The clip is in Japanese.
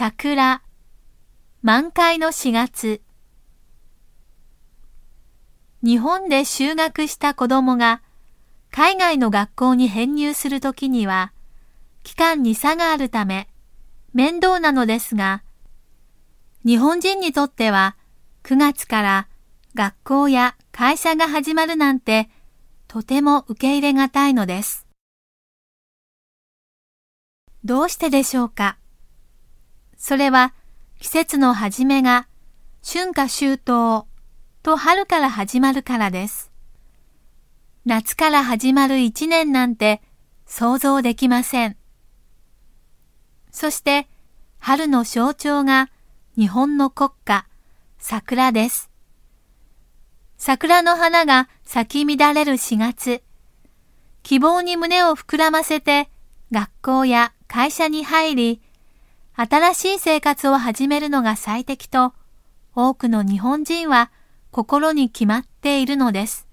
桜、満開の4月。日本で就学した子供が海外の学校に編入するときには、期間に差があるため面倒なのですが、日本人にとっては9月から学校や会社が始まるなんてとても受け入れがたいのです。どうしてでしょうか？それは季節の始めが春夏秋冬と春から始まるからです。夏から始まる一年なんて想像できません。そして春の象徴が日本の国歌、桜です。桜の花が咲き乱れる4月、希望に胸を膨らませて学校や会社に入り、新しい生活を始めるのが最適と多くの日本人は心に決まっているのです。